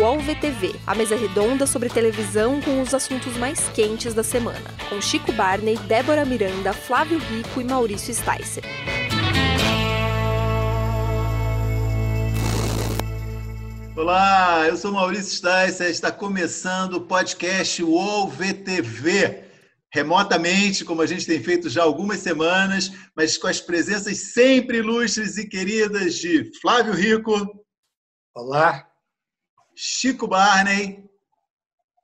UOL VTV, a mesa redonda sobre televisão com os assuntos mais quentes da semana, com Chico Barney, Débora Miranda, Flávio Rico e Maurício Sticer. Olá, eu sou Maurício Sticer, está começando o podcast UOL VTV remotamente, como a gente tem feito já algumas semanas, mas com as presenças sempre ilustres e queridas de Flávio Rico. Olá. Chico Barney.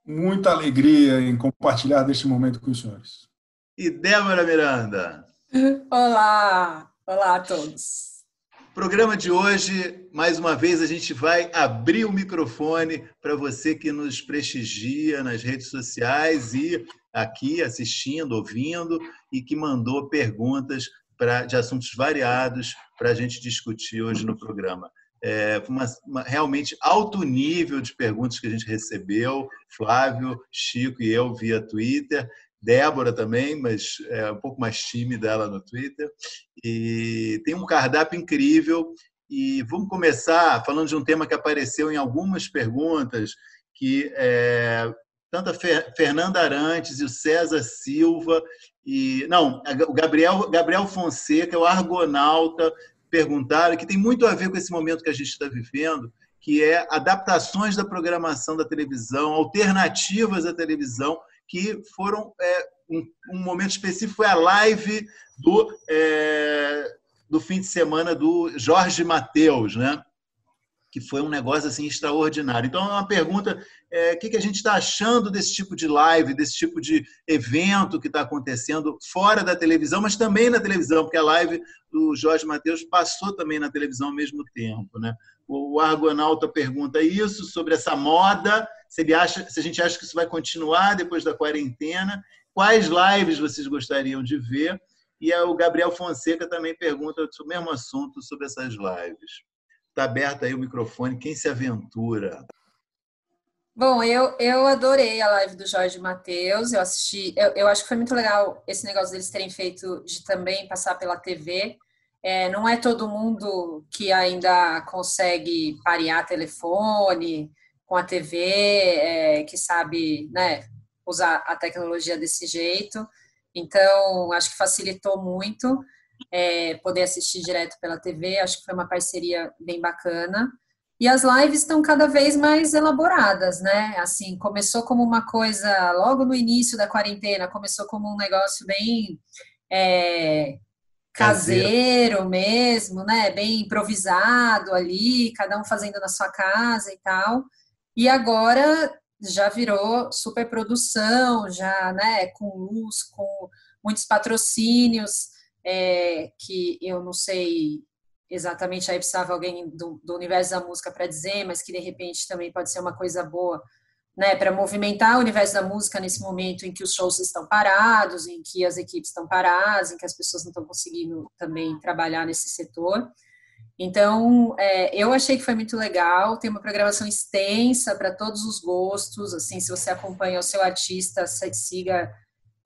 Muita alegria em compartilhar deste momento com os senhores. E Débora Miranda. Olá. Olá a todos. Programa de hoje, mais uma vez, a gente vai abrir o microfone para você que nos prestigia nas redes sociais e aqui assistindo, ouvindo e que mandou perguntas pra, de assuntos variados para a gente discutir hoje no programa. É uma, uma, realmente alto nível de perguntas que a gente recebeu, Flávio, Chico e eu via Twitter, Débora também, mas é um pouco mais tímida ela no Twitter. E tem um cardápio incrível. E vamos começar falando de um tema que apareceu em algumas perguntas, que é, tanto a Fernanda Arantes e o César Silva e não, o Gabriel Gabriel Fonseca, o Argonauta perguntaram que tem muito a ver com esse momento que a gente está vivendo, que é adaptações da programação da televisão, alternativas à televisão, que foram é, um, um, momento específico foi a live do é, do fim de semana do Jorge Mateus, né? Que foi um negócio assim extraordinário. Então, é uma pergunta: é, o que, que a gente está achando desse tipo de live, desse tipo de evento que está acontecendo fora da televisão, mas também na televisão, porque a live do Jorge Matheus passou também na televisão ao mesmo tempo. Né? O Argonauta pergunta isso sobre essa moda, se, ele acha, se a gente acha que isso vai continuar depois da quarentena, quais lives vocês gostariam de ver? E o Gabriel Fonseca também pergunta sobre o mesmo assunto, sobre essas lives. Está aberto aí o microfone. Quem se aventura? Bom, eu, eu adorei a live do Jorge Matheus. Eu assisti. Eu, eu acho que foi muito legal esse negócio deles terem feito de também passar pela TV. É, não é todo mundo que ainda consegue parear telefone com a TV, é, que sabe né, usar a tecnologia desse jeito. Então, acho que facilitou muito é, poder assistir direto pela TV. Acho que foi uma parceria bem bacana. E as lives estão cada vez mais elaboradas, né? Assim, começou como uma coisa logo no início da quarentena, começou como um negócio bem é, caseiro mesmo, né? Bem improvisado ali, cada um fazendo na sua casa e tal. E agora já virou superprodução, já, né? Com luz, com muitos patrocínios é, que eu não sei exatamente, aí precisava alguém do, do universo da música para dizer, mas que de repente também pode ser uma coisa boa, né, para movimentar o universo da música nesse momento em que os shows estão parados, em que as equipes estão paradas, em que as pessoas não estão conseguindo também trabalhar nesse setor. Então, é, eu achei que foi muito legal, tem uma programação extensa para todos os gostos, assim, se você acompanha o seu artista, siga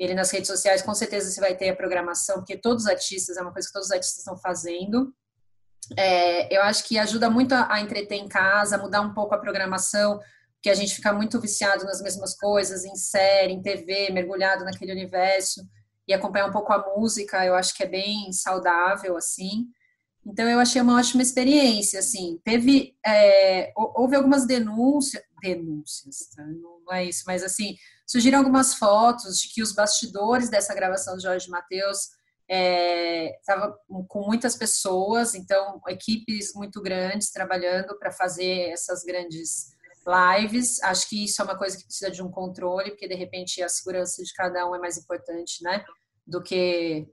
ele nas redes sociais, com certeza você vai ter a programação, porque todos os artistas, é uma coisa que todos os artistas estão fazendo. É, eu acho que ajuda muito a, a entreter em casa, mudar um pouco a programação, porque a gente fica muito viciado nas mesmas coisas, em série, em TV, mergulhado naquele universo, e acompanhar um pouco a música, eu acho que é bem saudável, assim. Então, eu achei uma ótima experiência, assim. Teve, é, houve algumas denúncias, denúncias, tá? não é isso, mas assim, surgiram algumas fotos de que os bastidores dessa gravação de Jorge Matheus estava é, com muitas pessoas, então equipes muito grandes trabalhando para fazer essas grandes lives. Acho que isso é uma coisa que precisa de um controle, porque de repente a segurança de cada um é mais importante, né, do que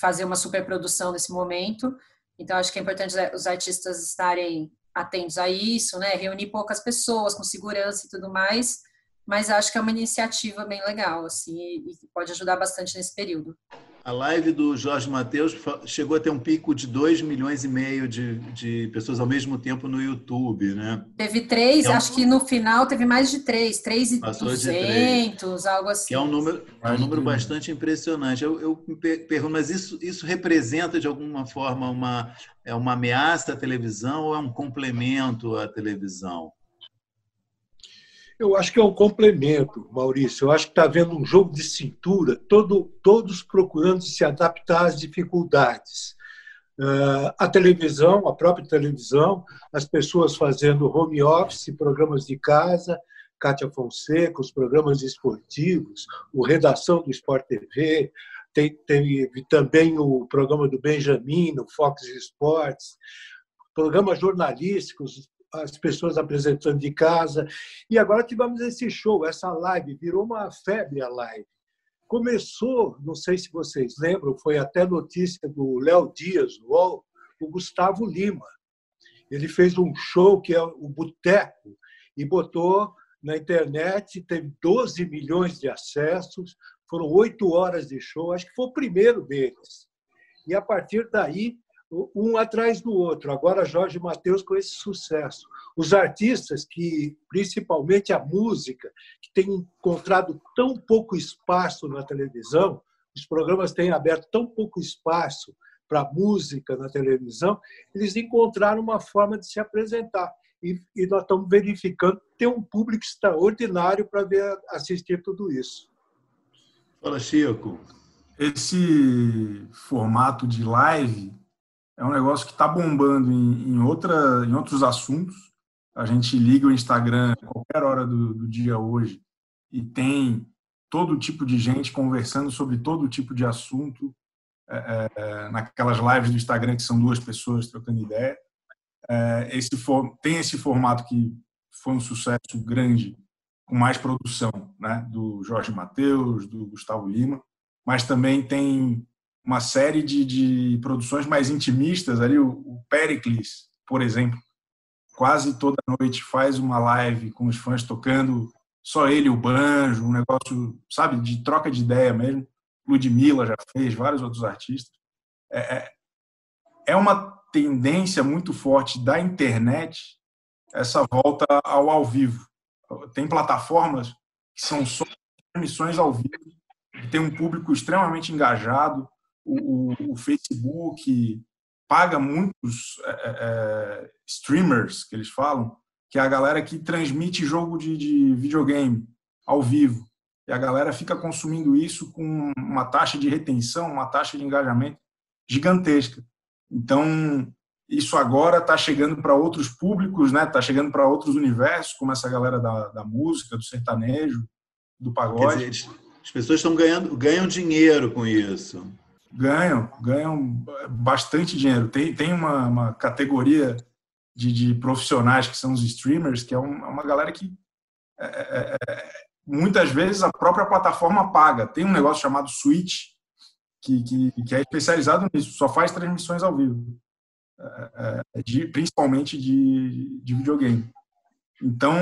fazer uma superprodução nesse momento. Então acho que é importante os artistas estarem atentos a isso, né, reunir poucas pessoas com segurança e tudo mais mas acho que é uma iniciativa bem legal, assim, e pode ajudar bastante nesse período. A live do Jorge Matheus chegou a ter um pico de 2 milhões e meio de, de pessoas ao mesmo tempo no YouTube, né? Teve três, é um... acho que no final teve mais de três, três e duzentos, algo assim. Que é um número, é um número bastante impressionante. Eu, eu me pergunto, mas isso, isso representa de alguma forma uma, é uma ameaça à televisão ou é um complemento à televisão? Eu acho que é um complemento, Maurício. Eu acho que está havendo um jogo de cintura, todo, todos procurando se adaptar às dificuldades. Uh, a televisão, a própria televisão, as pessoas fazendo home office, programas de casa, Cátia Fonseca, os programas esportivos, o Redação do Sport TV, tem, tem também o programa do Benjamin, no Fox Sports, programas jornalísticos, as pessoas apresentando de casa. E agora tivemos esse show, essa live, virou uma febre a live. Começou, não sei se vocês lembram, foi até notícia do Léo Dias, o, o Gustavo Lima. Ele fez um show que é o Boteco e botou na internet, teve 12 milhões de acessos, foram oito horas de show, acho que foi o primeiro deles. E a partir daí, um atrás do outro. Agora Jorge Mateus com esse sucesso. Os artistas que, principalmente a música, que tem encontrado tão pouco espaço na televisão, os programas têm aberto tão pouco espaço para música na televisão, eles encontraram uma forma de se apresentar. E, e nós estamos verificando tem um público extraordinário para ver assistir tudo isso. Fala, Chico. Esse formato de live é um negócio que está bombando em, em, outra, em outros assuntos. A gente liga o Instagram a qualquer hora do, do dia hoje e tem todo tipo de gente conversando sobre todo tipo de assunto é, é, naquelas lives do Instagram que são duas pessoas trocando ideia. É, esse for, tem esse formato que foi um sucesso grande com mais produção, né, do Jorge Mateus, do Gustavo Lima, mas também tem uma série de, de produções mais intimistas ali, o, o Pericles, por exemplo, quase toda noite faz uma live com os fãs tocando só ele o banjo, um negócio, sabe, de troca de ideia mesmo. Ludmilla já fez, vários outros artistas. É, é, é uma tendência muito forte da internet essa volta ao ao vivo. Tem plataformas que são só transmissões ao vivo, que tem um público extremamente engajado, o, o, o Facebook paga muitos é, é, é, streamers, que eles falam, que é a galera que transmite jogo de, de videogame ao vivo. E a galera fica consumindo isso com uma taxa de retenção, uma taxa de engajamento gigantesca. Então, isso agora está chegando para outros públicos, né? Está chegando para outros universos, como essa galera da, da música, do sertanejo, do pagode. Dizer, as pessoas estão ganhando ganham dinheiro com isso. Ganham, ganham bastante dinheiro. Tem, tem uma, uma categoria de, de, profissionais que são os streamers, que é, um, é uma galera que é, é, é, muitas vezes a própria plataforma paga. Tem um negócio chamado Switch, que, que, que é especializado nisso, só faz transmissões ao vivo, é, é, de, principalmente de, de videogame. Então,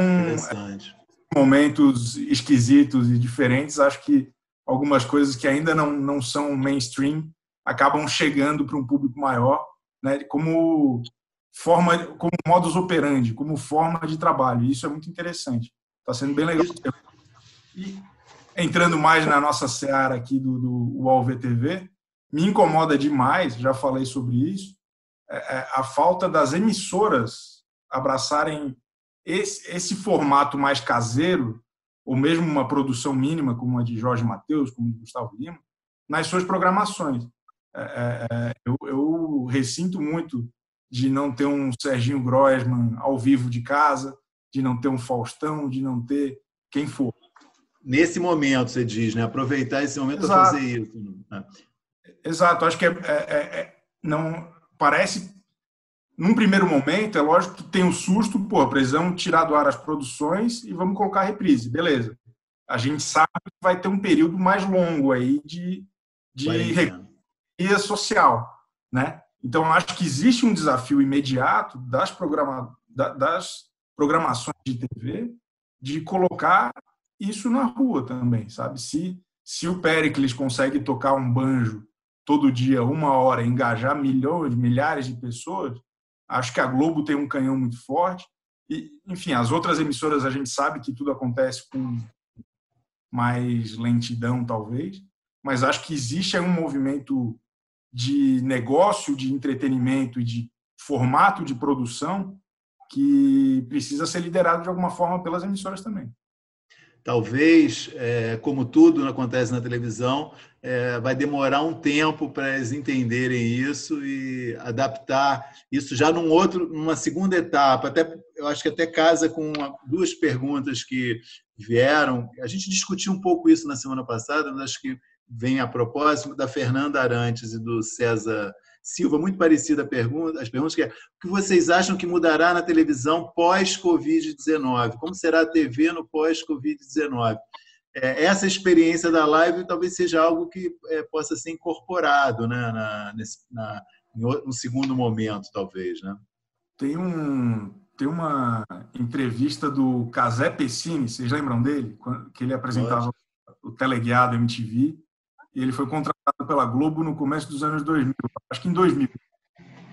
momentos esquisitos e diferentes, acho que algumas coisas que ainda não, não são mainstream acabam chegando para um público maior, né, como forma, como modus operandi, como forma de trabalho. E isso é muito interessante. Está sendo bem legal. E entrando mais na nossa seara aqui do, do UOL VTV, me incomoda demais, já falei sobre isso, é, é a falta das emissoras abraçarem esse, esse formato mais caseiro ou mesmo uma produção mínima, como a de Jorge Mateus, como de Gustavo Lima, nas suas programações. É, é, é, eu, eu ressinto muito de não ter um Serginho Grossman ao vivo de casa, de não ter um Faustão, de não ter quem for. Nesse momento, você diz, né? Aproveitar esse momento para fazer isso. Né? Exato. Acho que é, é, é, não parece num primeiro momento, é lógico que tem o um susto, pô, precisamos tirar do ar as produções e vamos colocar a reprise, beleza. A gente sabe que vai ter um período mais longo aí de, de recuria social, né? Então, acho que existe um desafio imediato das, programa, das programações de TV de colocar isso na rua também, sabe? Se, se o Pericles consegue tocar um banjo todo dia, uma hora, engajar milhões, milhares de pessoas, Acho que a Globo tem um canhão muito forte. E, enfim, as outras emissoras a gente sabe que tudo acontece com mais lentidão, talvez. Mas acho que existe um movimento de negócio, de entretenimento e de formato de produção que precisa ser liderado de alguma forma pelas emissoras também. Talvez, é, como tudo acontece na televisão, é, vai demorar um tempo para eles entenderem isso e adaptar isso já num outro, numa segunda etapa. Até eu acho que até casa com uma, duas perguntas que vieram. A gente discutiu um pouco isso na semana passada, mas acho que vem a propósito da Fernanda Arantes e do César Silva, muito parecida a pergunta, as perguntas que é, o que vocês acham que mudará na televisão pós-Covid-19? Como será a TV no pós-Covid-19? É, essa experiência da live talvez seja algo que é, possa ser incorporado né, na, nesse, na, no segundo momento, talvez. Né? Tem, um, tem uma entrevista do Casé Pessini, vocês lembram dele? Que ele apresentava Pode. o Teleguiado MTV, ele foi contratado pela Globo no começo dos anos 2000, acho que em 2000.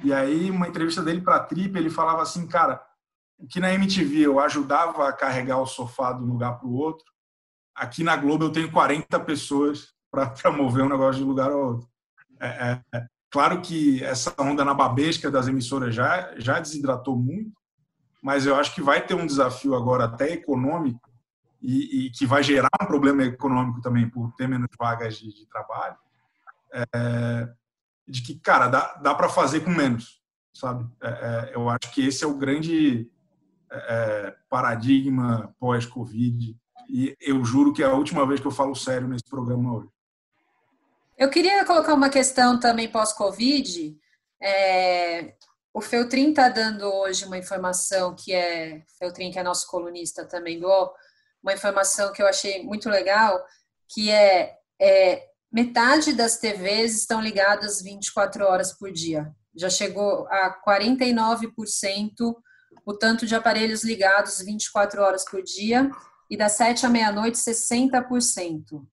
E aí, uma entrevista dele para a Trip, ele falava assim, cara, que na MTV eu ajudava a carregar o sofá de um lugar para o outro, aqui na Globo eu tenho 40 pessoas para mover um negócio de lugar ao outro. É, é, é, claro que essa onda na babesca das emissoras já, já desidratou muito, mas eu acho que vai ter um desafio agora até econômico e, e, que vai gerar um problema econômico também por ter menos vagas de, de trabalho, é, de que, cara, dá, dá para fazer com menos, sabe? É, é, eu acho que esse é o grande é, é, paradigma pós-Covid e eu juro que é a última vez que eu falo sério nesse programa hoje. Eu queria colocar uma questão também pós-Covid. É, o Feltrin está dando hoje uma informação que é Feltrin, que é nosso colunista também do uma informação que eu achei muito legal, que é, é metade das TVs estão ligadas 24 horas por dia. Já chegou a 49% o tanto de aparelhos ligados 24 horas por dia e das 7 à meia-noite 60%.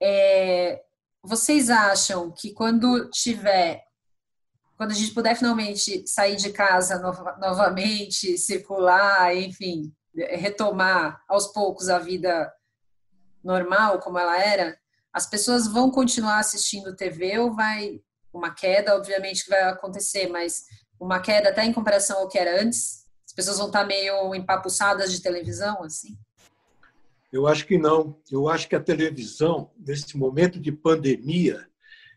É, vocês acham que quando tiver quando a gente puder finalmente sair de casa novamente, circular, enfim, retomar aos poucos a vida normal como ela era, as pessoas vão continuar assistindo TV ou vai uma queda, obviamente que vai acontecer, mas uma queda até em comparação ao que era antes? As pessoas vão estar meio empapuçadas de televisão, assim? Eu acho que não. Eu acho que a televisão, nesse momento de pandemia,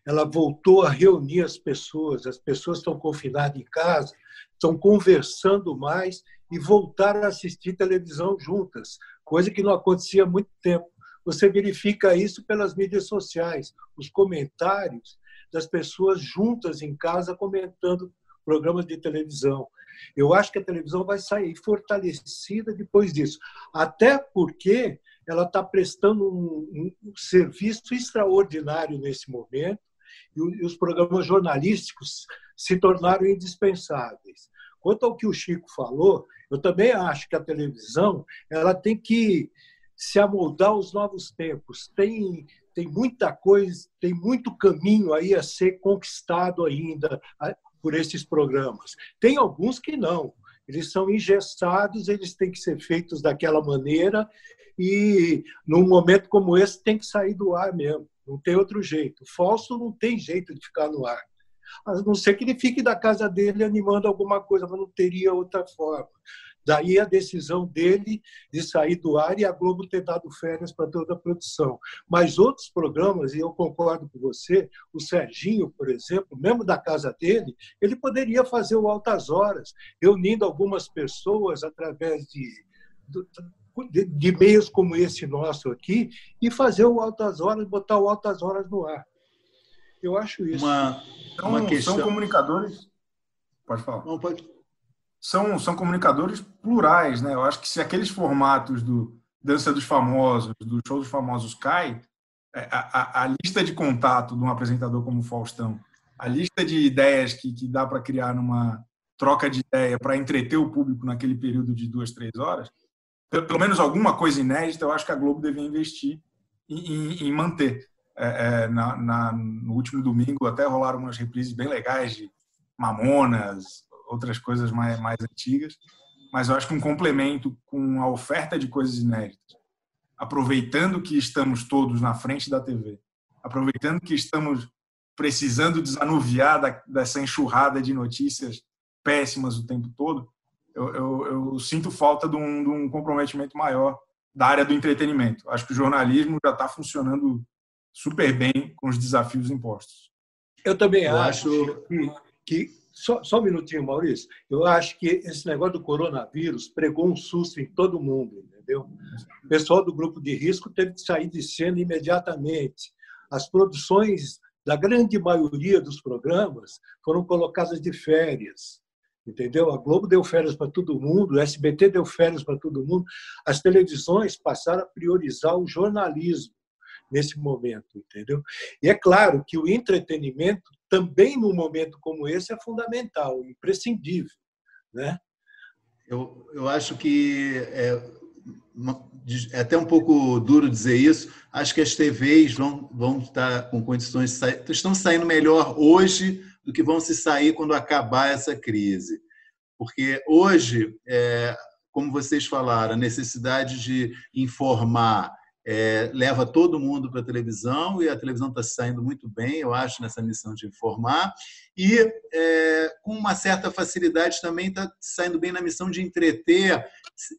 ela voltou a reunir as pessoas. As pessoas estão confinadas em casa, estão conversando mais e voltaram a assistir televisão juntas, coisa que não acontecia há muito tempo. Você verifica isso pelas mídias sociais, os comentários das pessoas juntas em casa comentando programas de televisão. Eu acho que a televisão vai sair fortalecida depois disso, até porque ela está prestando um, um, serviço extraordinário nesse momento e os programas jornalísticos se tornaram indispensáveis. Quanto ao que o Chico falou, eu também acho que a televisão ela tem que se amoldar aos novos tempos. Tem tem muita coisa, tem muito caminho aí a ser conquistado ainda por esses programas. Tem alguns que não. Eles são ingessados, eles têm que ser feitos daquela maneira e num momento como esse tem que sair do ar mesmo. Não tem outro jeito. O falso não tem jeito de ficar no ar. A não ser que ele fique da casa dele animando alguma coisa, mas não teria outra forma. Daí a decisão dele de sair do ar e a Globo ter dado férias para toda a produção. Mas outros programas, e eu concordo com você, o Serginho, por exemplo, mesmo da casa dele, ele poderia fazer o Altas Horas, reunindo algumas pessoas através de, de, de meios como esse nosso aqui e fazer o Altas Horas, botar o Altas Horas no ar. Eu acho isso. Uma, uma são, questão... são comunicadores. Pode falar. Não, pode são, são comunicadores plurais, né? Eu acho que se aqueles formatos do Dança dos Famosos, do Show dos Famosos cai, é, a, a, a lista de contato de um apresentador como o Faustão, a lista de ideias que, que dá para criar numa troca de ideia para entreter o público naquele período de duas, três horas, pelo, pelo menos alguma coisa inédita, eu acho que a Globo devia investir em, em, em manter. É, é, na, na, no último domingo até rolaram umas reprises bem legais de Mamonas, outras coisas mais, mais antigas, mas eu acho que um complemento com a oferta de coisas inéditas, aproveitando que estamos todos na frente da TV, aproveitando que estamos precisando desanuviar da, dessa enxurrada de notícias péssimas o tempo todo, eu, eu, eu sinto falta de um, de um, comprometimento maior da área do entretenimento. Acho que o jornalismo já está funcionando super bem com os desafios impostos. Eu também eu acho, acho que, que só, só, um minutinho, Maurício. Eu acho que esse negócio do coronavírus pregou um susto em todo mundo, entendeu? O pessoal do grupo de risco teve que sair de cena imediatamente. As produções da grande maioria dos programas foram colocadas de férias entendeu? A Globo deu férias para todo mundo, o SBT deu férias para todo mundo. As televisões passaram a priorizar o jornalismo nesse momento, entendeu? E é claro que o entretenimento também num momento como esse é fundamental, imprescindível, né? Eu, eu acho que é, é até um pouco duro dizer isso. Acho que as TVs vão, vão estar com condições de sair, estão saindo melhor hoje do que vão se sair quando acabar essa crise. Porque hoje, é, como vocês falaram, a necessidade de informar é, leva todo mundo para a televisão e a televisão está saindo muito bem, eu acho, nessa missão de informar. E é, com uma certa facilidade também está saindo bem na missão de entreter,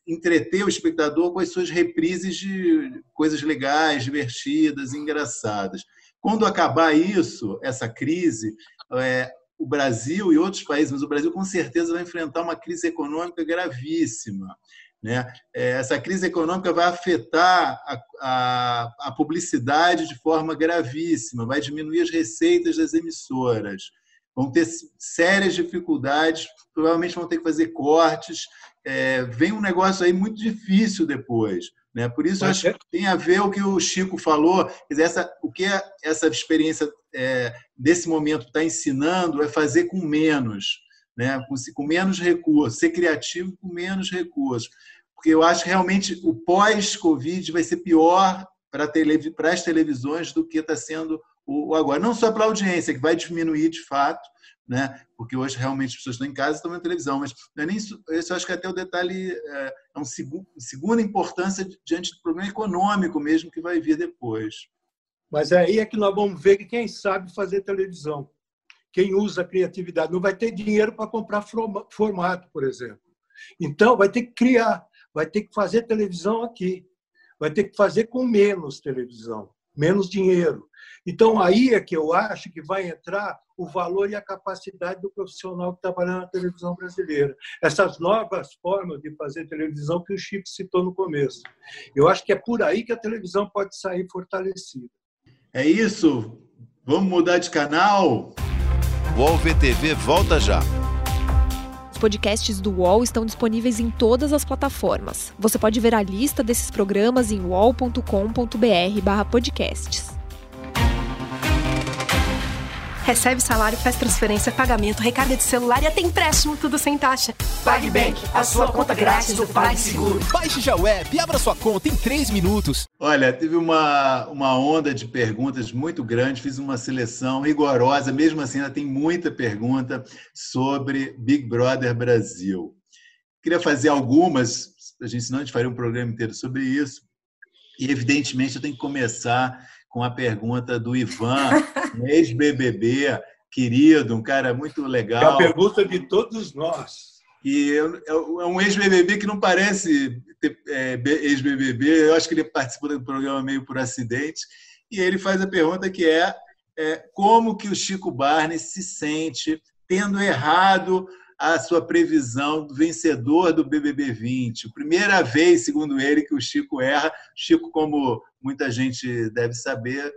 entreter o espectador com as suas reprises de coisas legais, divertidas, engraçadas. Quando acabar isso, essa crise, é, o Brasil e outros países, mas o Brasil com certeza vai enfrentar uma crise econômica gravíssima. Né? É, essa crise econômica vai afetar a, a, a, publicidade de forma gravíssima, vai diminuir as receitas das emissoras, vão ter sérias dificuldades, provavelmente vão ter que fazer cortes. É, vem um negócio aí muito difícil depois. Né? Por isso, acho que tem a ver o que o Chico falou, essa, o que essa experiência é, desse momento está ensinando é fazer com menos, né? com, com menos recursos, ser criativo com menos recursos. Porque eu acho que realmente o pós-Covid vai ser pior para, as televisões do que está sendo o agora. Não só para a audiência, que vai diminuir de fato, né? porque hoje realmente as pessoas estão em casa e estão vendo televisão, mas não é nem isso, eu acho que até o detalhe é, é um segundo, segunda importância diante do problema econômico mesmo que vai vir depois. Mas aí é que nós vamos ver que quem sabe fazer televisão, quem usa a criatividade, não vai ter dinheiro para comprar formato, por exemplo. Então, vai ter que criar, vai ter que fazer televisão aqui, vai ter que fazer com menos televisão, menos dinheiro. Então, aí é que eu acho que vai entrar o valor e a capacidade do profissional que trabalha na televisão brasileira. Essas novas formas de fazer televisão que o Chico citou no começo. Eu acho que é por aí que a televisão pode sair fortalecida. É isso. Vamos mudar de canal? UOL VTV volta já. Os podcasts do UOL estão disponíveis em todas as plataformas. Você pode ver a lista desses programas em uol.com.br/podcasts. Recebe salário, faz transferência, pagamento, recarga de celular e até empréstimo, tudo sem taxa. PagBank, a sua conta grátis do PagSeguro. Baixe já o app e abra sua conta em 3 minutos. Olha, teve uma, uma onda de perguntas muito grande, fiz uma seleção rigorosa, mesmo assim ainda tem muita pergunta sobre Big Brother Brasil. Queria fazer algumas, a gente, senão a gente faria um programa inteiro sobre isso, e evidentemente eu tenho que começar com a pergunta do Ivan, ex-BBB, querido, um cara muito legal. É a pergunta de todos nós. E é um ex-BBB que não parece é, ex-BBB, eu acho que ele participou do programa meio por acidente, e ele faz a pergunta que é, é como que o Chico Barney se sente tendo errado a sua previsão do vencedor do BBB 20. Primeira vez, segundo ele, que o Chico erra. Chico, como muita gente deve saber,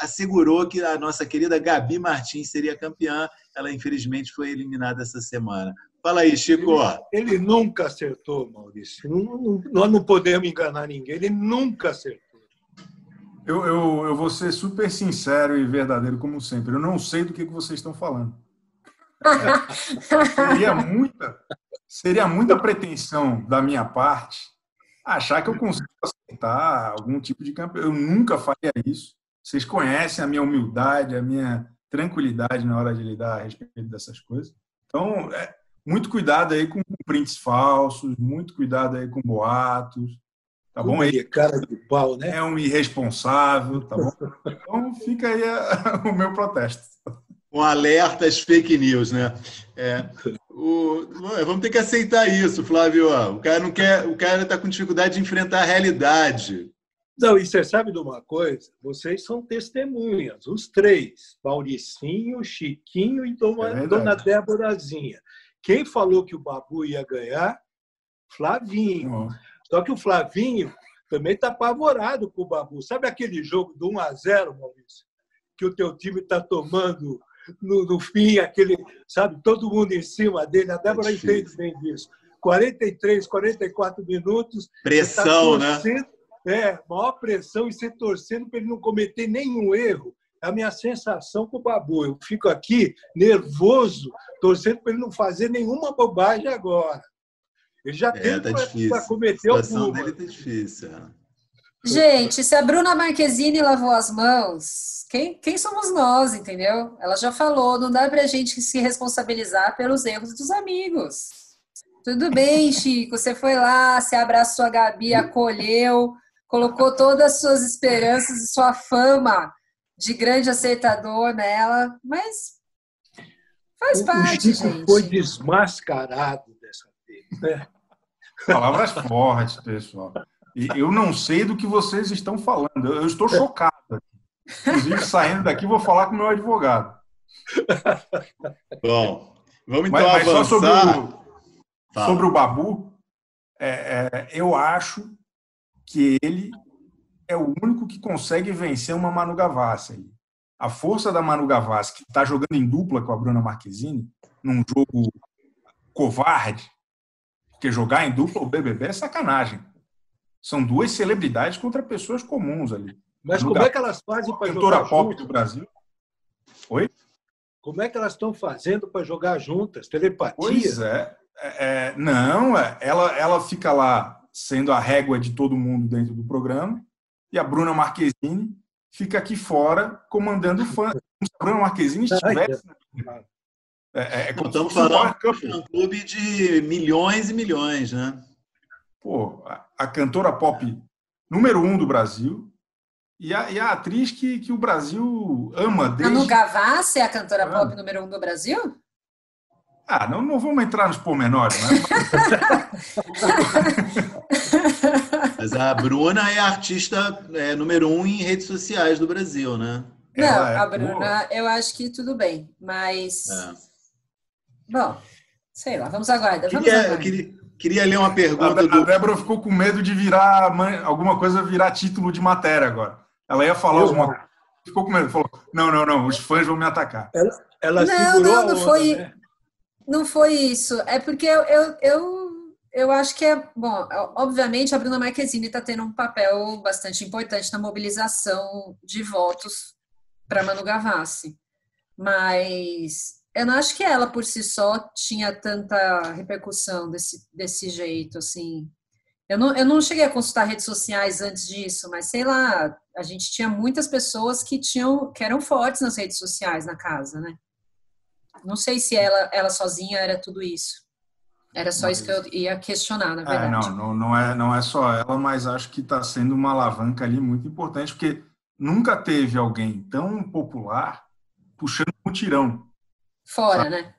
assegurou que a nossa querida Gabi Martins seria campeã. Ela, infelizmente, foi eliminada essa semana. Fala aí, Chico. Ele, ele nunca acertou, Maurício. Não, não, nós não podemos enganar ninguém. Ele nunca acertou. Eu, eu, eu vou ser super sincero e verdadeiro, como sempre. Eu não sei do que, que vocês estão falando. seria muita, seria muita pretensão da minha parte achar que eu consigo aceitar algum tipo de campeão. Eu nunca faria isso. Vocês conhecem a minha humildade, a minha tranquilidade na hora de lidar a respeito dessas coisas. Então, é, muito cuidado aí com prints falsos, muito cuidado aí com boatos. Tá bom? Aí, cara de pau, né? É um irresponsável, tá bom? Então, fica aí a, o meu protesto com alertas fake news, né? É, O, vamos ter que aceitar isso, Flávio. O cara não quer, o cara está com dificuldade de enfrentar a realidade. Não, e você sabe de uma coisa? Vocês são testemunhas, os três: Mauricinho, Chiquinho e Dona, é Dona Déborazinha. Quem falou que o Babu ia ganhar? Flavinho. Só que o Flavinho também está apavorado com o Babu. Sabe aquele jogo do 1 a 0 Maurício? Que o teu time está tomando no, no, fim, aquele, sabe, todo mundo em cima dele. A Débora é entende bem disso. 43, 44 minutos. Pressão, tá né? É, maior pressão e se torcendo para ele não cometer nenhum erro. É a minha sensação com o Babu. Eu fico aqui nervoso, torcendo para ele não fazer nenhuma bobagem agora. Ele já é, tem tá para cometer a situação alguma. dele tá difícil. É. Gente, se a Bruna Marquezine lavou as mãos, quem, quem somos nós, entendeu? Ela já falou, não dá pra gente se responsabilizar pelos erros dos amigos. Tudo bem, Chico, você foi lá, você abraçou a Gabi, acolheu, colocou todas as suas esperanças e sua fama de grande acertador nela, mas faz parte, o Chico gente. foi desmascarado dessa vez, né? Palavras fortes, pessoal. Eu não sei do que vocês estão falando. Eu estou chocado. Inclusive, saindo daqui, vou falar com o meu advogado. Bom, vamos então mas, mas avançar. Só sobre o, sobre o Babu, é, é, eu acho que ele é o único que consegue vencer uma Manu Gavassi. A força da Manu Gavassi, que está jogando em dupla com a Bruna Marquezine, num jogo covarde, porque jogar em dupla o BBB é sacanagem. São duas celebridades contra pessoas comuns ali. Mas como é que elas fazem para jogar pop juntas? do Brasil? Oi? Como é que elas estão fazendo para jogar juntas? Telepatia? Pois é. é, é não, é, ela, ela fica lá sendo a régua de todo mundo dentro do programa e a Bruna Marquezine fica aqui fora comandando o fã. Como se a Bruna Marquezine estivesse. É, é, é Estamos falando de um clube de milhões e milhões, né? Pô, a, cantora pop número um do Brasil e a, e a atriz que, que o Brasil ama desde... Manu Gavassi é a cantora ah. pop número um do Brasil? Ah, não, não vamos entrar nos pormenores, né? Mas a Bruna é a artista é, número um em redes sociais do Brasil, né? Não, é, a Bruna, boa. eu acho que tudo bem, mas. É. Bom, sei lá, vamos aguardar. Vamos queria, aguardar. Queria, queria, ler uma pergunta. A, do... a Débora ficou com medo de virar alguma coisa virar título de matéria agora. Ela ia falar eu, alguma coisa. Ficou com medo, falou: não, não, não, os fãs vão me atacar. Ela, ela não, segurou não, não foi. Né? Não foi isso. É porque eu, eu, eu, eu acho que é. Bom, obviamente a Bruna Marquezine está tendo um papel bastante importante na mobilização de votos para Manu Gavassi. Mas eu não acho que ela por si só tinha tanta repercussão desse, desse jeito, assim. Eu não, eu não cheguei a consultar redes sociais antes disso, mas sei lá, a gente tinha muitas pessoas que tinham que eram fortes nas redes sociais na casa, né? Não sei se ela, ela sozinha era tudo isso. Era só mas... isso que eu ia questionar, na é, verdade. É, não, não, não, é, não é só ela, mas acho que está sendo uma alavanca ali muito importante, porque nunca teve alguém tão popular puxando um tirão. Fora, né?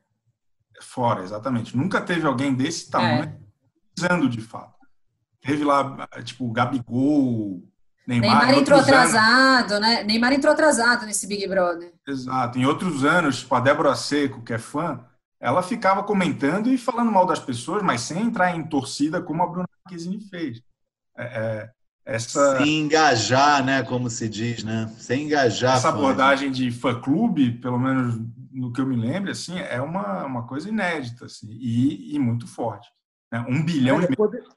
Fora, exatamente. Nunca teve alguém desse tamanho é. usando de fato. Teve lá, tipo, Gabigol, Neymar, Neymar entrou atrasado, anos, né? Neymar entrou atrasado nesse Big Brother. Exato. Em outros anos, tipo, a Débora Seco, que é fã, ela ficava comentando e falando mal das pessoas, mas sem entrar em torcida como a Bruna Marquezine fez. É, é, essa, sem engajar, né? Como se diz, né? Sem engajar. Essa abordagem de fã-clube, pelo menos no que eu me lembro, assim, é uma, uma coisa inédita assim, e, e muito forte. Né? Um bilhão e meio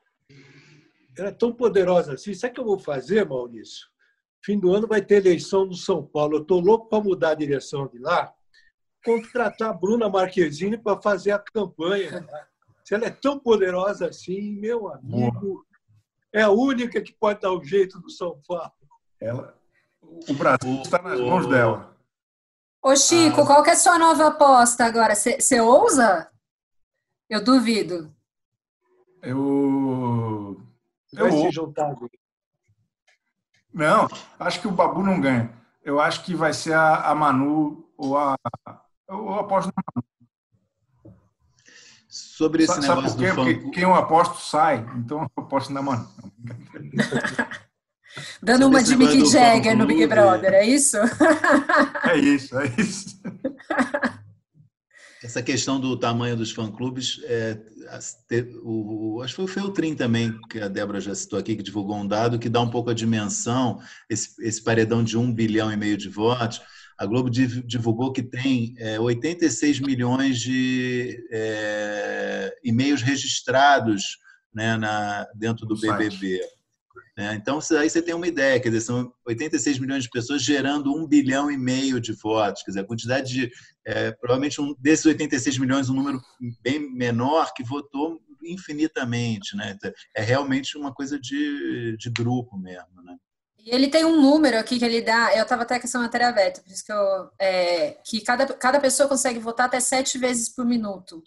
era é tão poderosa assim. Sabe o que eu vou fazer, Maurício? Fim do ano vai ter eleição no São Paulo. Eu estou louco para mudar a direção de lá, contratar a Bruna Marquezine para fazer a campanha. Se ela é tão poderosa assim, meu amigo, é a única que pode dar o jeito do São Paulo. Ela, o Brasil está nas mãos dela. Ô Chico, ah. qual que é a sua nova aposta agora? Você ousa? Eu duvido. Eu vai eu... se juntar. Não, acho que o Babu não ganha. Eu acho que vai ser a, a Manu ou a. Eu aposto na Manu. Sobre esse Sabe negócio por quê? do fã Porque quem eu aposto sai, então eu aposto na mano. Dando Sobre uma de Mick negócio do Jagger no Big. Brother, é isso? É isso, é isso. Essa questão do tamanho dos fã-clubes, é, o- acho que foi o Feltrin também, que a Débora já citou aqui, que divulgou um dado que dá um pouco a dimensão, esse, esse paredão de um bilhão e meio de votos. A Globo div- divulgou que tem é, 86 milhões de é, e-mails registrados né, na, dentro do. BBB. né? Então, aí você tem uma ideia, quer dizer, são 86 milhões de pessoas gerando um bilhão e meio de votos. Quer dizer, a quantidade de é, provavelmente um, desses 86 milhões, um número bem menor que votou infinitamente, né? Então, É realmente uma coisa de, de grupo mesmo, né? E ele tem um número aqui que ele dá, eu estava até com essa matéria aberta, por isso que eu. é, que cada, cada pessoa consegue votar até sete vezes por minuto.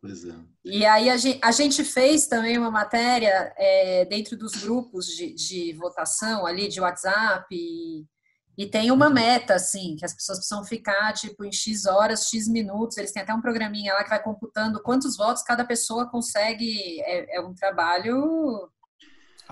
Pois é. E aí a gente, a gente fez também uma matéria é, dentro dos grupos de, de votação ali, de WhatsApp, e, e tem uma meta, assim, que as pessoas precisam ficar, tipo, em X horas, X minutos, eles têm até um programinha lá que vai computando quantos votos cada pessoa consegue, é, é um trabalho...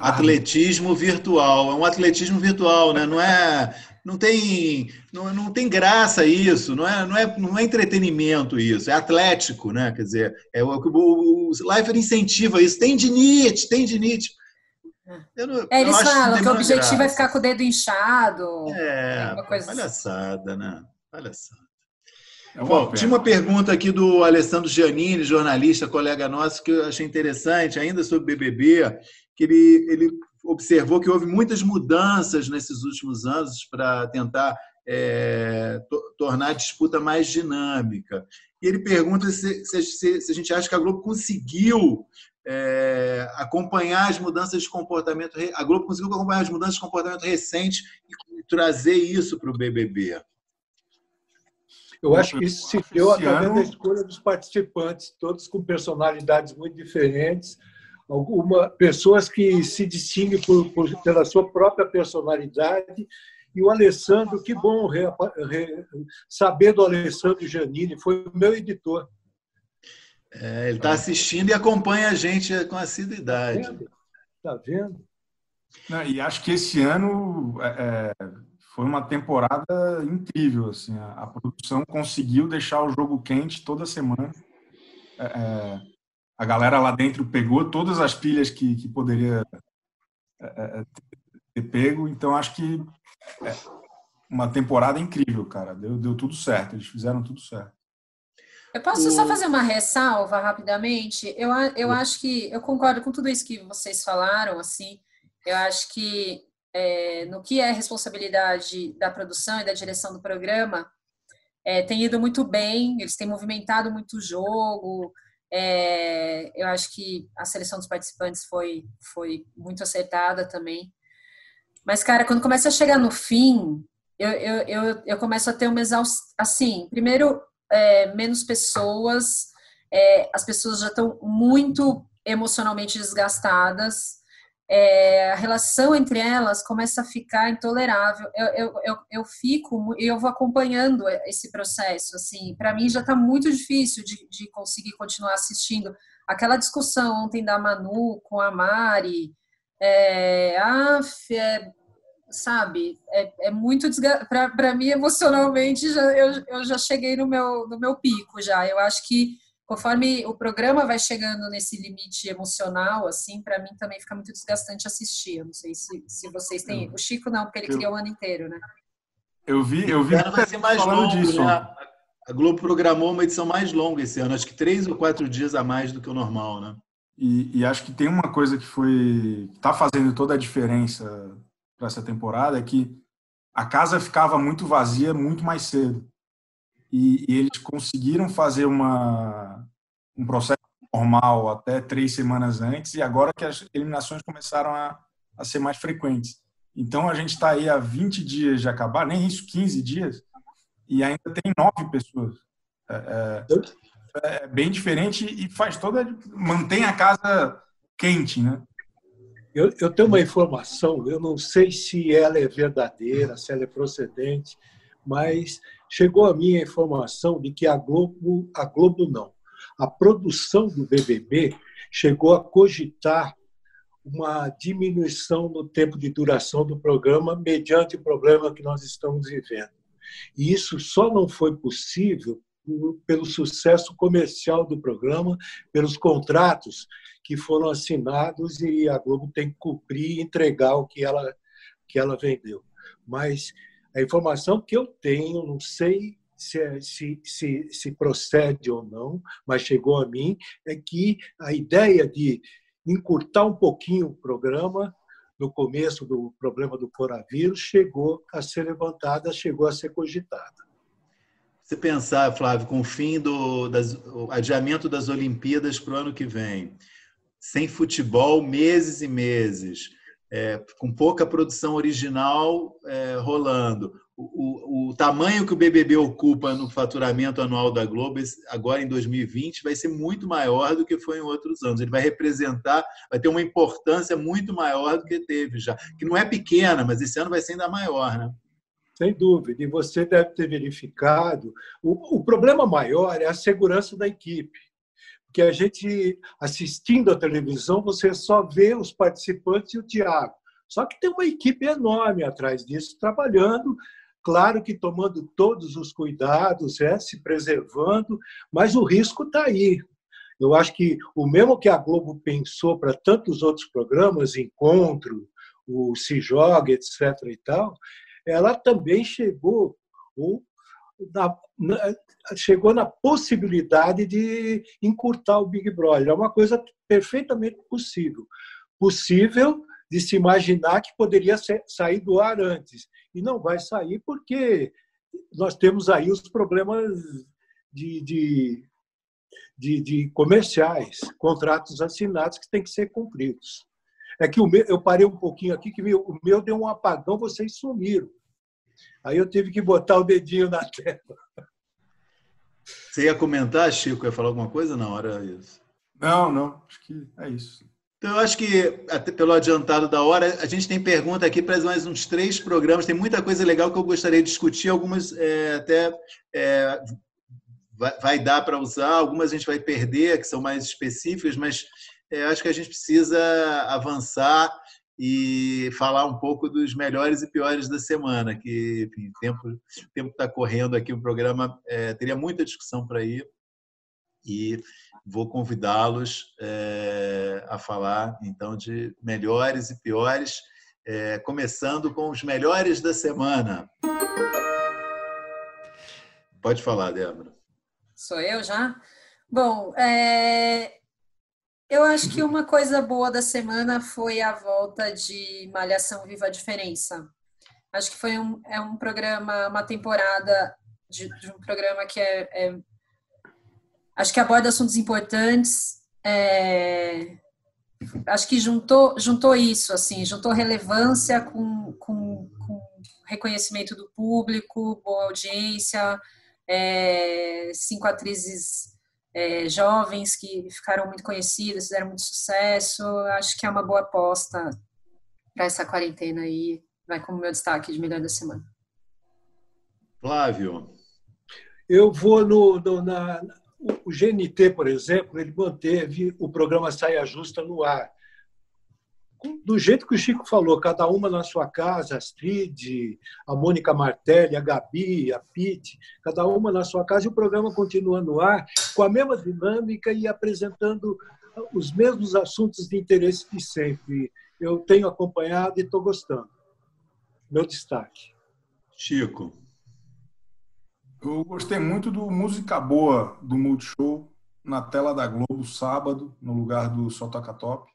Atletismo virtual, é um atletismo virtual, né? Não é, não tem, não, não tem graça isso, não é, não é, não é entretenimento isso, é atlético, né? Quer dizer, é o que o, o Leifert incentiva isso. Tendinite, tendinite. Eu não- É, eu eles falam tem que o objetivo é graça. ficar com o dedo inchado. É, uma coisa assim. palhaçada, né? Palhaçada. É uma Bom, tinha uma pergunta aqui do Alessandro Giannini, jornalista, colega nosso, que eu achei interessante, ainda sobre BBB, que ele, ele observou que houve muitas mudanças nesses últimos anos para tentar é, to- tornar a disputa mais dinâmica. E ele pergunta se, se- se- a gente acha que a Globo conseguiu é, acompanhar as mudanças de comportamento, a Globo conseguiu acompanhar as mudanças de comportamento recentes e trazer isso para o BBB. Eu acho que isso se deu através da escolha dos participantes, todos com personalidades muito diferentes, alguma pessoas que se distinguem por, por- pela sua própria personalidade. E o Alessandro, que bom reapa- re- saber do Alessandro Giannini, foi o meu editor. É, ele está assistindo e acompanha a gente com assiduidade. Tá vendo? Não, e acho que esse ano é, é, foi uma temporada incrível. Assim, a, a produção conseguiu deixar o jogo quente toda semana. É, é, a galera lá dentro pegou todas as pilhas que, que poderia é, é, ter pego. Então acho que é uma temporada incrível, cara. Deu, deu tudo certo. Eles fizeram tudo certo. Eu posso só fazer uma ressalva rapidamente? Eu, eu acho que eu concordo com tudo isso que vocês falaram, assim. Eu acho que é, no que é responsabilidade da produção e da direção do programa, é, tem ido muito bem, eles têm movimentado muito o jogo. É, eu acho que a seleção dos participantes foi, foi muito acertada também. Mas, cara, quando começa a chegar no fim, eu, eu, eu, eu começo a ter uma exaustão. Assim, primeiro, é, menos pessoas, é, as pessoas já estão muito emocionalmente desgastadas, é, a relação entre elas começa a ficar intolerável. Eu, eu, eu, eu fico eu vou acompanhando esse processo. Assim, para mim já está muito difícil de, de conseguir continuar assistindo. Aquela discussão ontem da Manu com a Mari, é, af, é, sabe, é, é muito para mim emocionalmente já, eu, eu já cheguei no meu, no meu pico já. Eu acho que conforme o programa vai chegando nesse limite emocional, assim, para mim também fica muito desgastante assistir. Eu não sei se, se vocês têm. O Chico não, porque ele eu, queria o ano inteiro, né? Eu vi, eu vi. Vai ser mais longo, disso. né? A Globo programou uma edição mais longa esse ano, acho que três ou quatro dias a mais do que o normal, né? E, e acho que tem uma coisa que foi está fazendo toda a diferença para essa temporada é que a casa ficava muito vazia muito mais cedo e, e eles conseguiram fazer uma um processo normal até três semanas antes e agora que as eliminações começaram a, a ser mais frequentes então a gente está aí há 20 dias de acabar nem isso 15 dias e ainda tem nove pessoas é, é, é bem diferente e faz toda mantém a casa quente, né? Eu, eu, tenho uma informação, eu não sei se ela é verdadeira, se ela é procedente, mas chegou a minha informação de que a Globo, a Globo não, a produção do BBB chegou a cogitar uma diminuição no tempo de duração do programa mediante o problema que nós estamos vivendo. E isso só não foi possível pelo sucesso comercial do programa, pelos contratos que foram assinados e a Globo tem que cumprir e entregar o que ela, que ela vendeu. Mas a informação que eu tenho, não sei se, é, se, se, se procede ou não, mas chegou a mim, é que a ideia de encurtar um pouquinho o programa no começo do problema do coronavírus chegou a ser levantada, chegou a ser cogitada. Você pensar, Flávio, com o fim do das, o adiamento das Olimpíadas para o ano que vem, sem futebol meses e meses, é, com pouca produção original é, rolando, o, o, tamanho que o BBB ocupa no faturamento anual da Globo, agora em 2020, vai ser muito maior do que foi em outros anos. Ele vai representar, vai ter uma importância muito maior do que teve já. Que não é pequena, mas esse ano vai ser ainda maior, né? Sem dúvida. E você deve ter verificado. O, o problema maior é a segurança da equipe. Porque a gente, assistindo a televisão, você só vê os participantes e o Tiago. Só que tem uma equipe enorme atrás disso, trabalhando claro que tomando todos os cuidados, é, se preservando, mas o risco está aí. Eu acho que o mesmo que a Globo pensou para tantos outros programas, Encontro, o Se Joga, etc. e tal, ela também chegou ou na, na, chegou na possibilidade de encurtar o Big Brother. É uma coisa perfeitamente possível. Possível de se imaginar que poderia ser, sair do ar antes e não vai sair porque nós temos aí os problemas de, de, de, de comerciais, contratos assinados que têm que ser cumpridos. É que o meu, eu parei um pouquinho aqui, que meu, o meu deu um apagão, vocês sumiram. Aí eu tive que botar o dedinho na tela. Você ia comentar, Chico? Ia falar alguma coisa na hora isso? Não, não. Acho que é isso. Então, eu acho que, até pelo adiantado da hora, a gente tem pergunta aqui para mais uns três programas. Tem muita coisa legal que eu gostaria de discutir, algumas é, até é, vai, vai, dar para usar, algumas a gente vai perder, que são mais específicas, mas é, acho que a gente precisa avançar e falar um pouco dos melhores e piores da semana, que enfim, o tempo está correndo aqui, o programa é, teria muita discussão para ir e vou convidá-los é, a falar então de melhores e piores, é, começando com os melhores da semana. Pode falar, Débora. Sou eu já? Bom, é, eu acho que uma coisa boa da semana foi a volta de Malhação Viva a Diferença. Acho que foi um, é um programa, uma temporada de, de um programa que é, é acho que aborda assuntos importantes. É, acho que juntou, juntou isso, assim, juntou relevância com, com, com reconhecimento do público, boa audiência, é, cinco atrizes é, jovens que ficaram muito conhecidas, fizeram muito sucesso. Acho que é uma boa aposta para essa quarentena aí. Vai como meu destaque de melhor da semana. Flávio. Eu vou no, no na, o GNT, por exemplo, ele manteve o programa Saia Justa no ar. Do jeito que o Chico falou, cada uma na sua casa, a Astrid, a Mônica Martelli, a Gabi, a Pete, cada uma na sua casa, e o programa continua no ar com a mesma dinâmica e apresentando os mesmos assuntos de interesse de sempre. Eu tenho acompanhado e estou gostando. Meu destaque. Chico. Eu gostei muito do Música Boa do Multishow na tela da Globo sábado, no lugar do Sotoca Top.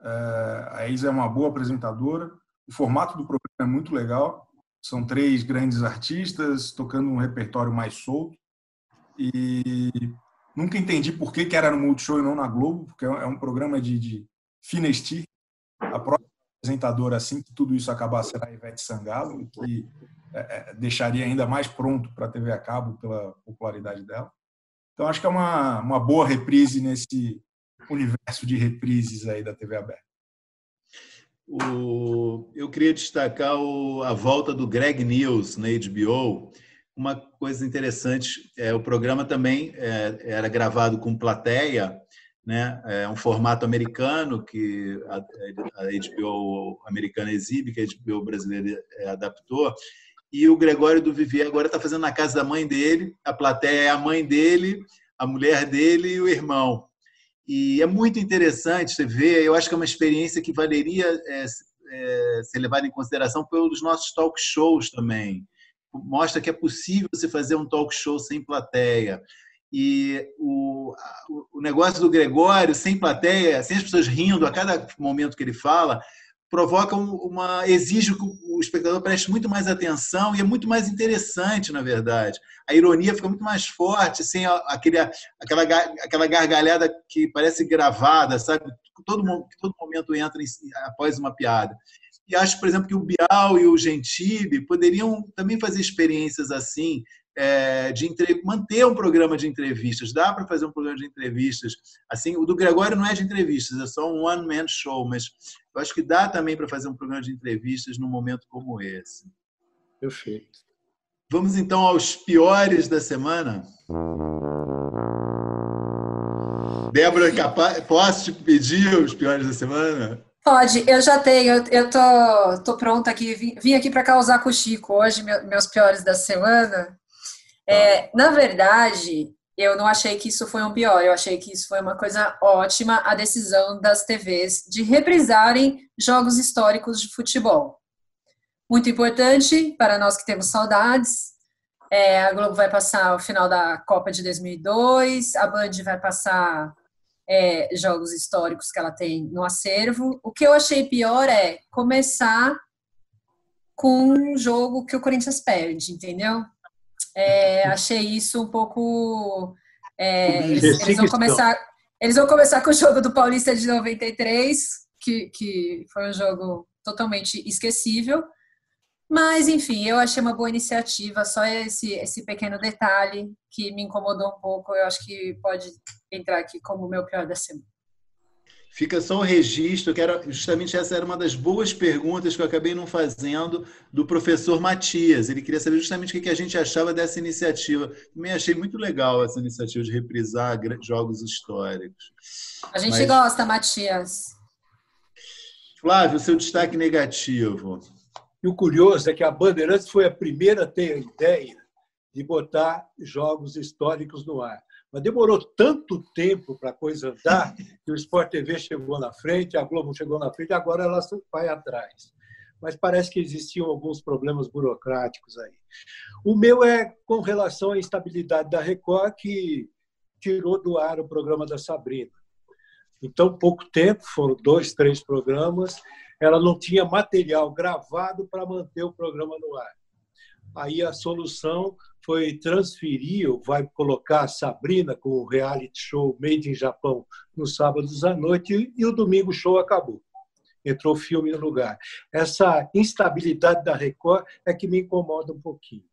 É, a Isa é uma boa apresentadora. O formato do programa é muito legal. São três grandes artistas tocando um repertório mais solto. E nunca entendi por que, que era no Multishow e não na Globo, porque é um programa de, de fina estirpe. A própria apresentadora, assim que tudo isso acabar, será a Ivete Sangalo, que é, é, deixaria ainda mais pronto para a TV a cabo pela popularidade dela. Então, acho que é uma, uma boa reprise nesse universo de reprises aí da TV aberta. O, eu queria destacar o, a volta do Greg News na HBO uma coisa interessante, é, o programa também é, era gravado com plateia, né? É um formato americano que a, a HBO americana exibe, que a HBO brasileira é, adaptou. E o Gregório do Vivier agora está fazendo na casa da mãe dele. A plateia é a mãe dele, a mulher dele e o irmão. E é muito interessante você ver. Eu acho que é uma experiência que valeria é, é, ser levada em consideração pelos nossos talk shows também mostra que é possível você fazer um talk show sem plateia. E o, o negócio do Gregório, sem plateia, sem as pessoas rindo a cada momento que ele fala, provoca uma exige que o espectador preste muito mais atenção e é muito mais interessante, na verdade. A ironia fica muito mais forte, sem aquele, aquela, aquela gargalhada que parece gravada, sabe? Todo, todo momento entra em, após uma piada. E acho, por exemplo, que o Bial e o Gentili poderiam também fazer experiências assim, é, de entre... manter um programa de entrevistas. Dá para fazer um programa de entrevistas. Assim, o do Gregório não é de entrevistas, é só um one-man show, mas eu acho que dá também para fazer um programa de entrevistas num momento como esse. Perfeito. Vamos então aos piores da semana. Débora, capaz... posso te pedir os piores da semana? Pode, eu já tenho, eu tô, tô pronta aqui, vim, vim aqui para causar com o Chico hoje, meus piores da semana. É, tá. na verdade, eu não achei que isso foi um pior, eu achei que isso foi uma coisa ótima, a decisão das TVs de reprisarem jogos históricos de futebol. Muito importante para nós que temos saudades. É, a Globo vai passar o final da Copa de 2002, a Band vai passar é, jogos históricos que ela tem no acervo. O que eu achei pior é começar com um jogo que o Corinthians perde, entendeu? É, achei isso um pouco. É, eles, eles, vão começar, eles vão começar com o jogo do Paulista de 93, que, que foi um jogo totalmente esquecível. Mas, enfim, eu achei uma boa iniciativa, só esse, esse pequeno detalhe que me incomodou um pouco, eu acho que pode entrar aqui como o meu pior da semana. Fica só o registro, que era justamente essa era uma das boas perguntas que eu acabei não fazendo do professor Matias. Ele queria saber justamente o que a gente achava dessa iniciativa. Também achei muito legal essa iniciativa de reprisar jogos históricos. A gente Mas... gosta, Matias. Flávio, seu destaque negativo. E o curioso é que a Bandeirantes foi a primeira a ter a ideia de botar jogos históricos no ar. Mas demorou tanto tempo para a coisa andar que o Sport TV chegou na frente, a Globo chegou na frente, agora ela vai atrás. Mas parece que existiam alguns problemas burocráticos aí. O meu é com relação à instabilidade da Record, que tirou do ar o programa da Sabrina. Então, pouco tempo, foram dois, três programas, ela não tinha material gravado para manter o programa no ar. Aí a solução foi transferir, ou vai colocar Sabrina com o reality show Made in Japão nos sábados à noite e o domingo o show acabou. Entrou o filme no lugar. Essa instabilidade da Record é que me incomoda um pouquinho.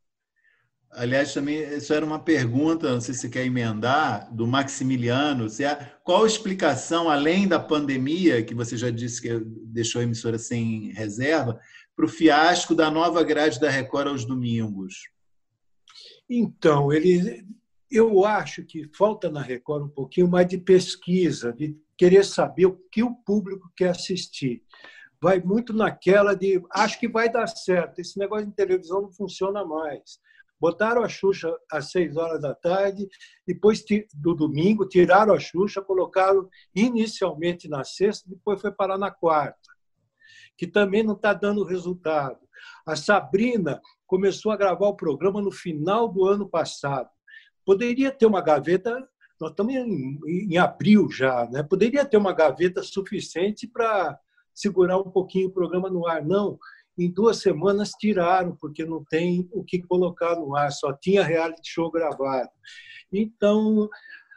Aliás, também isso era uma pergunta, não sei se você quer emendar, do Maximiliano. Se há, qual a explicação, além da pandemia, que você já disse que deixou a emissora sem reserva, para o fiasco da nova grade da Record aos domingos? Então, ele, eu acho que falta na Record um pouquinho mais de pesquisa, de querer saber o que o público quer assistir. Vai muito naquela de acho que vai dar certo. Esse negócio de televisão não funciona mais botaram a Xuxa às seis horas da tarde, depois do domingo tiraram a Xuxa, colocaram inicialmente na sexta, depois foi parar na quarta, que também não está dando resultado. A Sabrina começou a gravar o programa no final do ano passado. Poderia ter uma gaveta, nós estamos em, em abril já, né? poderia ter uma gaveta suficiente para segurar um pouquinho o programa no ar. Não, em duas semanas tiraram, porque não tem o que colocar no ar, só tinha reality show gravado. Então,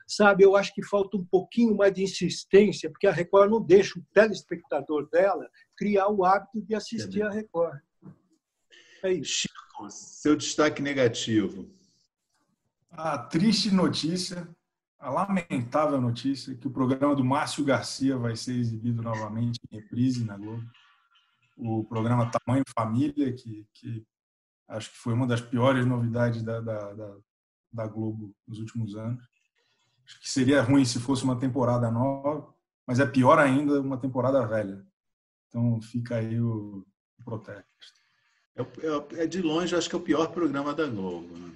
sabe, eu acho que falta um pouquinho mais de insistência, porque a Record não deixa o telespectador dela criar o hábito de assistir a Record. É isso. Chico, seu destaque negativo. A triste notícia, a lamentável notícia, que o programa do Márcio Garcia vai ser exibido novamente em reprise na Globo o programa Tamanho Família, que, que Acho que foi uma das piores novidades da, da, da, da Globo nos últimos anos. Acho que seria ruim se fosse uma temporada nova, mas é pior ainda uma temporada velha. Então fica aí o, o protesto. É, é, é, de longe, acho que é o pior programa da Globo. Né?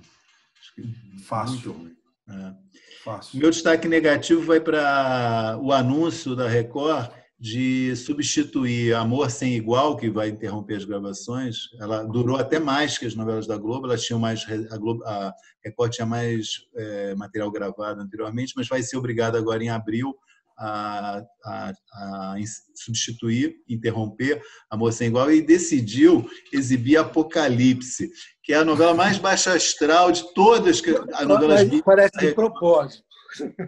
Fácil. Muito ruim. É. Fácil. Meu destaque negativo vai para o anúncio da Record de substituir Amor Sem Igual, que vai interromper as gravações. Ela durou até mais que as novelas da Globo, elas tinham mais a, Globo, a Record tinha mais é, material gravado anteriormente, mas vai ser obrigada agora em abril a, a, a, substituir, interromper Amor Sem Igual e decidiu exibir Apocalipse, que é a novela mais baixa astral de todas as novelas. Parece de propósito.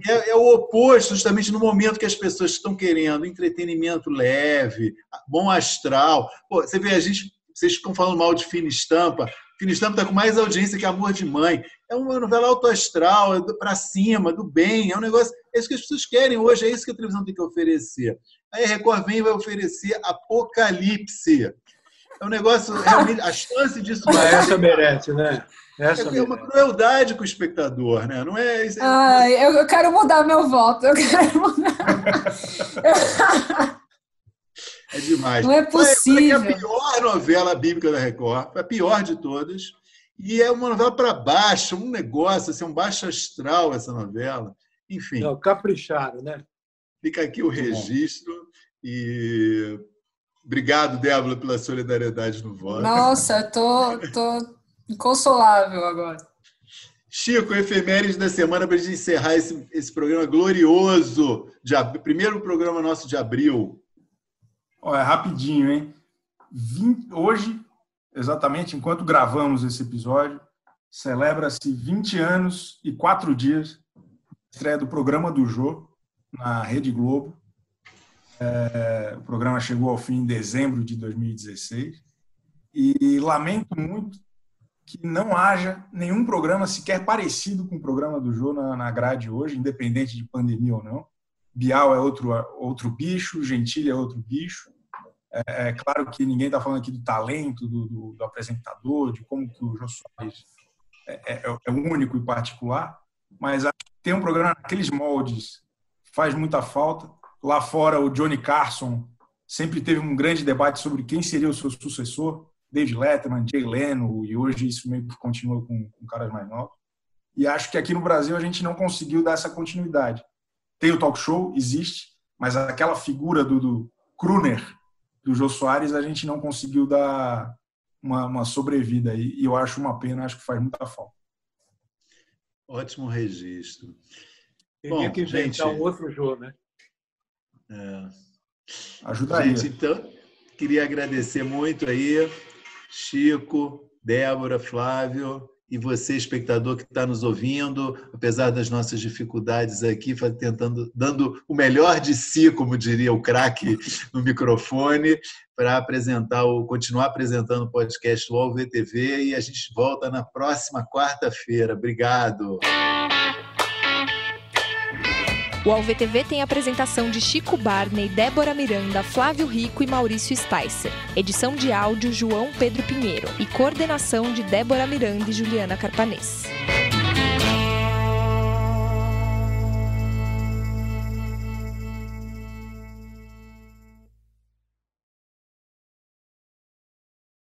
É, é, o oposto, justamente no momento que as pessoas estão querendo entretenimento leve, bom astral. Pô, você vê, a gente, vocês ficam falando mal de fina estampa. Fina estampa está com mais audiência que Amor de Mãe. É uma novela autoastral, é para cima, do bem. É um negócio. É isso que as pessoas querem hoje, é isso que a televisão tem que oferecer. Aí a Record vem e vai oferecer Apocalipse. É um negócio, realmente, a chance disso. Mas essa merece, né? Essa é, é uma crueldade com o espectador, né? Não é. é Ai, eu, eu quero mudar meu voto. Eu quero mudar. é demais. Não é possível. É a pior novela bíblica da Record, a pior de todas. E é uma novela para baixo, um negócio, assim, um baixo astral essa novela. Enfim. Não, capricharam, né? Fica aqui o registro e obrigado, Débora, pela solidariedade no voto. Nossa, eu tô, tô Inconsolável agora. Chico, efemérides da semana para a gente encerrar esse, esse programa glorioso. De, primeiro programa nosso de abril. Olha, rapidinho, hein? 20, hoje, exatamente enquanto gravamos esse episódio, celebra-se 20 anos e 4 dias estreia do programa do Jô na Rede Globo. É, o programa chegou ao fim em dezembro de 2016 e lamento muito que não haja nenhum programa sequer parecido com o programa do Jô na, na grade hoje, independente de pandemia ou não. Bial é outro, outro bicho, Gentili é outro bicho. É, é claro que ninguém está falando aqui do talento do, do, do, apresentador, de como que o Jô Soares é, é, é único e particular, mas ter um programa naqueles moldes faz muita falta. Lá fora, o Johnny Carson sempre teve um grande debate sobre quem seria o seu sucessor. David Letterman, Jay Leno, e hoje isso meio que continua com, com caras mais novos. E acho que aqui no Brasil a gente não conseguiu dar essa continuidade. Tem o talk show, existe, mas aquela figura do, do Kruner, do Jô Soares, a gente não conseguiu dar uma, uma sobrevida. E, e eu acho uma pena, acho que faz muita falta. Ótimo registro. Teria Bom, que inventar gente, um outro jogo, né? É. Ajudaria. Gente, então, queria agradecer muito aí Chico, Débora, Flávio e você, espectador que está nos ouvindo, apesar das nossas dificuldades aqui, tentando, dando o melhor de si, como diria o craque no microfone, para apresentar o, continuar apresentando o podcast UOL VTV e a gente volta na próxima quarta-feira. Obrigado. O AlvTV tem a apresentação de Chico Barney, Débora Miranda, Flávio Rico e Maurício Sticer. Edição de áudio João Pedro Pinheiro e coordenação de Débora Miranda e Juliana Carpanês.